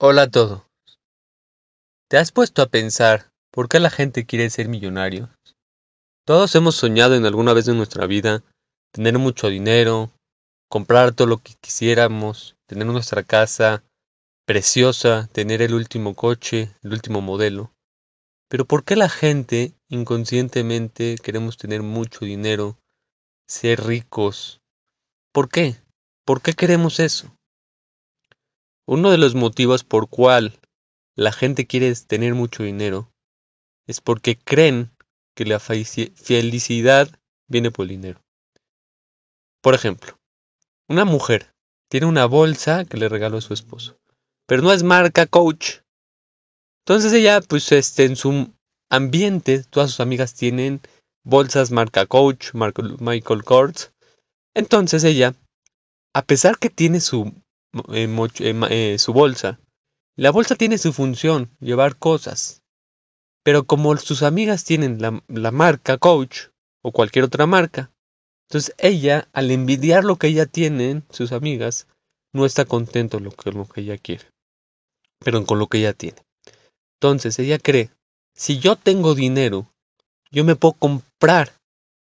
Hola a todos. ¿Te has puesto a pensar por qué la gente quiere ser millonario? Todos hemos soñado en alguna vez de nuestra vida tener mucho dinero, comprar todo lo que quisiéramos, tener nuestra casa preciosa, tener el último coche, el último modelo. Pero ¿por qué la gente inconscientemente queremos tener mucho dinero, ser ricos? ¿Por qué? ¿Por qué queremos eso? Uno de los motivos por cual la gente quiere tener mucho dinero es porque creen que la felicidad viene por el dinero. Por ejemplo, una mujer tiene una bolsa que le regaló su esposo, pero no es marca Coach. Entonces ella, pues, este, en su ambiente, todas sus amigas tienen bolsas marca Coach, Michael Kors. Entonces ella, a pesar que tiene su su bolsa. La bolsa tiene su función, llevar cosas. Pero como sus amigas tienen la, marca Coach o cualquier otra marca, entonces ella, al envidiar lo que ella tiene, sus amigas, no está contento con lo que ella quiere, pero con lo que ella tiene. Entonces ella cree, si yo tengo dinero, yo me puedo comprar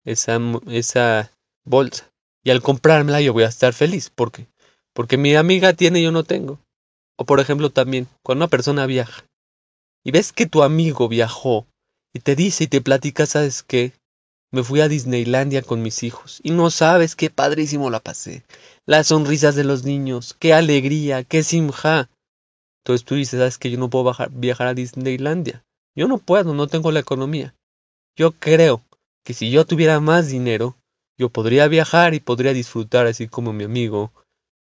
esa, esa bolsa. Y al comprármela yo voy a estar feliz. porque porque mi amiga tiene y yo no tengo. O por ejemplo también, cuando una persona viaja y ves que tu amigo viajó y te dice y te platica, ¿sabes qué? Me fui a Disneylandia con mis hijos y no sabes qué padrísimo la pasé. Las sonrisas de los niños, qué alegría, qué simja. Entonces tú dices, ¿sabes que yo no puedo viajar a Disneylandia? Yo no puedo, no tengo la economía. Yo creo que si yo tuviera más dinero, yo podría viajar y podría disfrutar así como mi amigo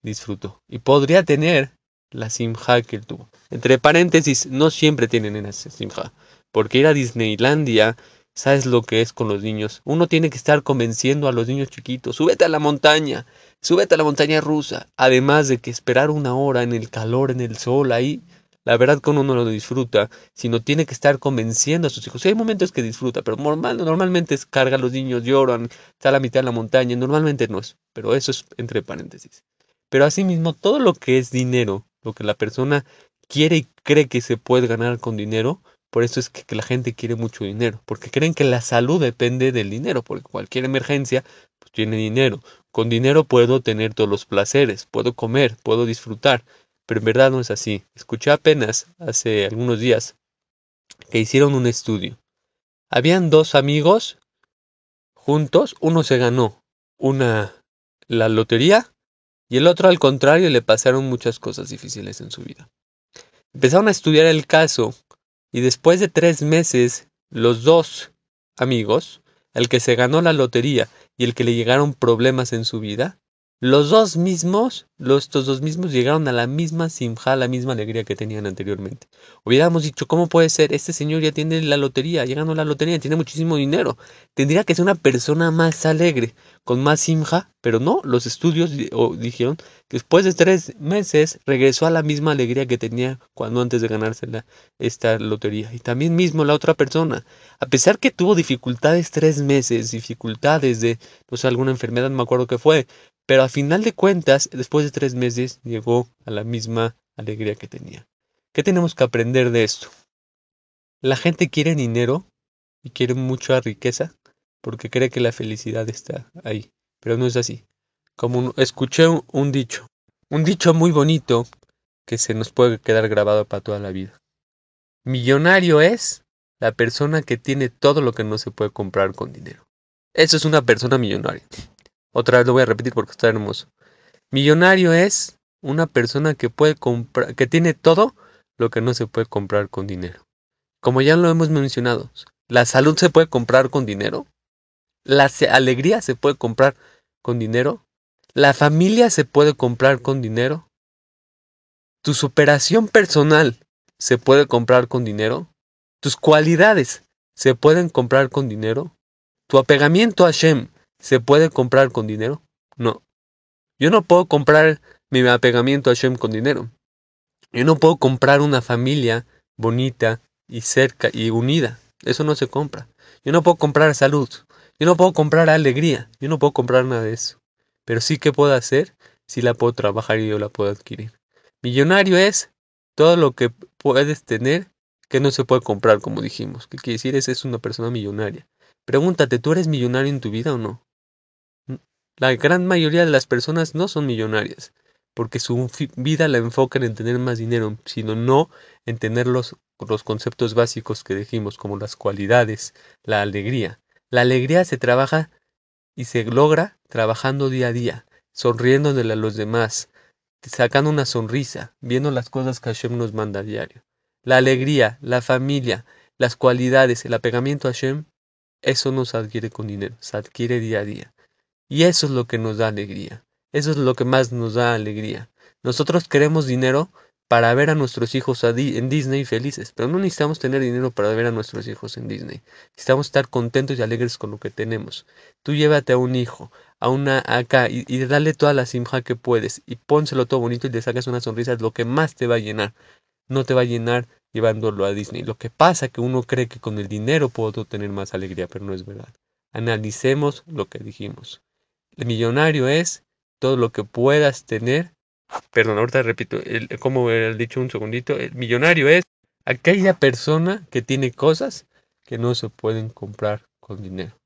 disfruto. Y podría tener la simja que él tuvo. Entre paréntesis, no siempre tienen esa simja. Porque ir a Disneylandia, sabes lo que es con los niños. Uno tiene que estar convenciendo a los niños chiquitos. Súbete a la montaña, súbete a la montaña rusa. Además de que esperar una hora en el calor, en el sol, ahí. La verdad que uno no lo disfruta, sino tiene que estar convenciendo a sus hijos. hay momentos que disfruta, pero normal, normalmente es carga los niños, lloran, está a la mitad de la montaña, normalmente no es. Pero eso es entre paréntesis. Pero asimismo, todo lo que es dinero, lo que la persona quiere y cree que se puede ganar con dinero, por eso es que, la gente quiere mucho dinero, porque creen que la salud depende del dinero, porque cualquier emergencia pues, tiene dinero. Con dinero puedo tener todos los placeres, puedo comer, puedo disfrutar, pero en verdad no es así. Escuché apenas hace algunos días que hicieron un estudio. Habían dos amigos juntos, uno se ganó una la lotería y el otro al contrario le pasaron muchas cosas difíciles en su vida. Empezaron a estudiar el caso y después de tres meses los dos amigos, el que se ganó la lotería y el que le llegaron problemas en su vida, los dos mismos, los estos dos mismos llegaron a la misma simja, a la misma alegría que tenían anteriormente. Hubiéramos dicho, ¿cómo puede ser? Este señor ya tiene la lotería, llegando a la lotería, tiene muchísimo dinero. Tendría que ser una persona más alegre, con más simja, pero no, los estudios dijeron que después de tres meses regresó a la misma alegría que tenía cuando antes de ganarse esta lotería. Y también mismo la otra persona, a pesar que tuvo dificultades tres meses, dificultades de, no sé, alguna enfermedad, no me acuerdo qué fue, pero a final de cuentas, después de tres meses, llegó a la misma alegría que tenía. ¿Qué tenemos que aprender de esto? La gente quiere dinero y quiere mucha riqueza porque cree que la felicidad está ahí, pero no es así. Como escuché un dicho, un dicho muy bonito que se nos puede quedar grabado para toda la vida. Millonario es la persona que tiene todo lo que no se puede comprar con dinero. Eso es una persona millonaria. Otra vez lo voy a repetir porque está hermoso. Millonario es una persona que puede comprar, que tiene todo lo que no se puede comprar con dinero. Como ya lo hemos mencionado, la salud se puede comprar con dinero, la alegría se puede comprar con dinero, la familia se puede comprar con dinero, tu superación personal se puede comprar con dinero, tus cualidades se pueden comprar con dinero, tu apegamiento a Shem ¿Se puede comprar con dinero? No. Yo no puedo comprar mi apegamiento a Shem con dinero. Yo no puedo comprar una familia bonita y cerca y unida. Eso no se compra. Yo no puedo comprar salud. Yo no puedo comprar alegría. Yo no puedo comprar nada de eso. Pero sí que puedo hacer si la puedo trabajar y yo la puedo adquirir. Millonario es todo lo que puedes tener que no se puede comprar, como dijimos. ¿Qué quiere decir? Es una persona millonaria. Pregúntate, ¿tú eres millonario en tu vida o no? La gran mayoría de las personas no son millonarias, porque su vida la enfocan en tener más dinero, sino no en tener los, los conceptos básicos que dijimos, como las cualidades, la alegría. La alegría se trabaja y se logra trabajando día a día, sonriéndole a los demás, sacando una sonrisa, viendo las cosas que Hashem nos manda a diario. La alegría, la familia, las cualidades, el apegamiento a Hashem, eso no se adquiere con dinero, se adquiere día a día. Y eso es lo que nos da alegría. Eso es lo que más nos da alegría. Nosotros queremos dinero para ver a nuestros hijos en Disney felices, pero no necesitamos tener dinero para ver a nuestros hijos en Disney. Necesitamos estar contentos y alegres con lo que tenemos. Tú llévate a un hijo, a una acá y, dale toda la simja que puedes y pónselo todo bonito y le sacas una sonrisa, es lo que más te va a llenar. No te va a llenar llevándolo a Disney. Lo que pasa es que uno cree que con el dinero puedo tener más alegría, pero no es verdad. Analicemos lo que dijimos. El millonario es todo lo que puedas tener. Perdón, ahorita repito, como he dicho un segundito, el millonario es aquella persona que tiene cosas que no se pueden comprar con dinero.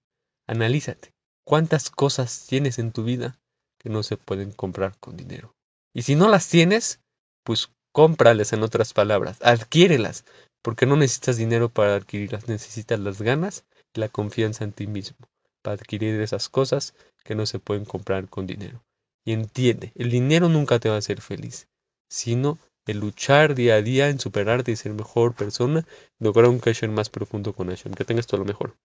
Analízate. ¿Cuántas cosas tienes en tu vida que no se pueden comprar con dinero? Y si no las tienes, pues cómprales en otras palabras, adquiérelas, porque no necesitas dinero para adquirirlas, necesitas las ganas y la confianza en ti mismo para adquirir esas cosas que no se pueden comprar con dinero. Y entiende, el dinero nunca te va a hacer feliz, sino el luchar día a día en superarte y ser mejor persona, lograr un cashier más profundo con Hashem. Que tengas todo lo mejor.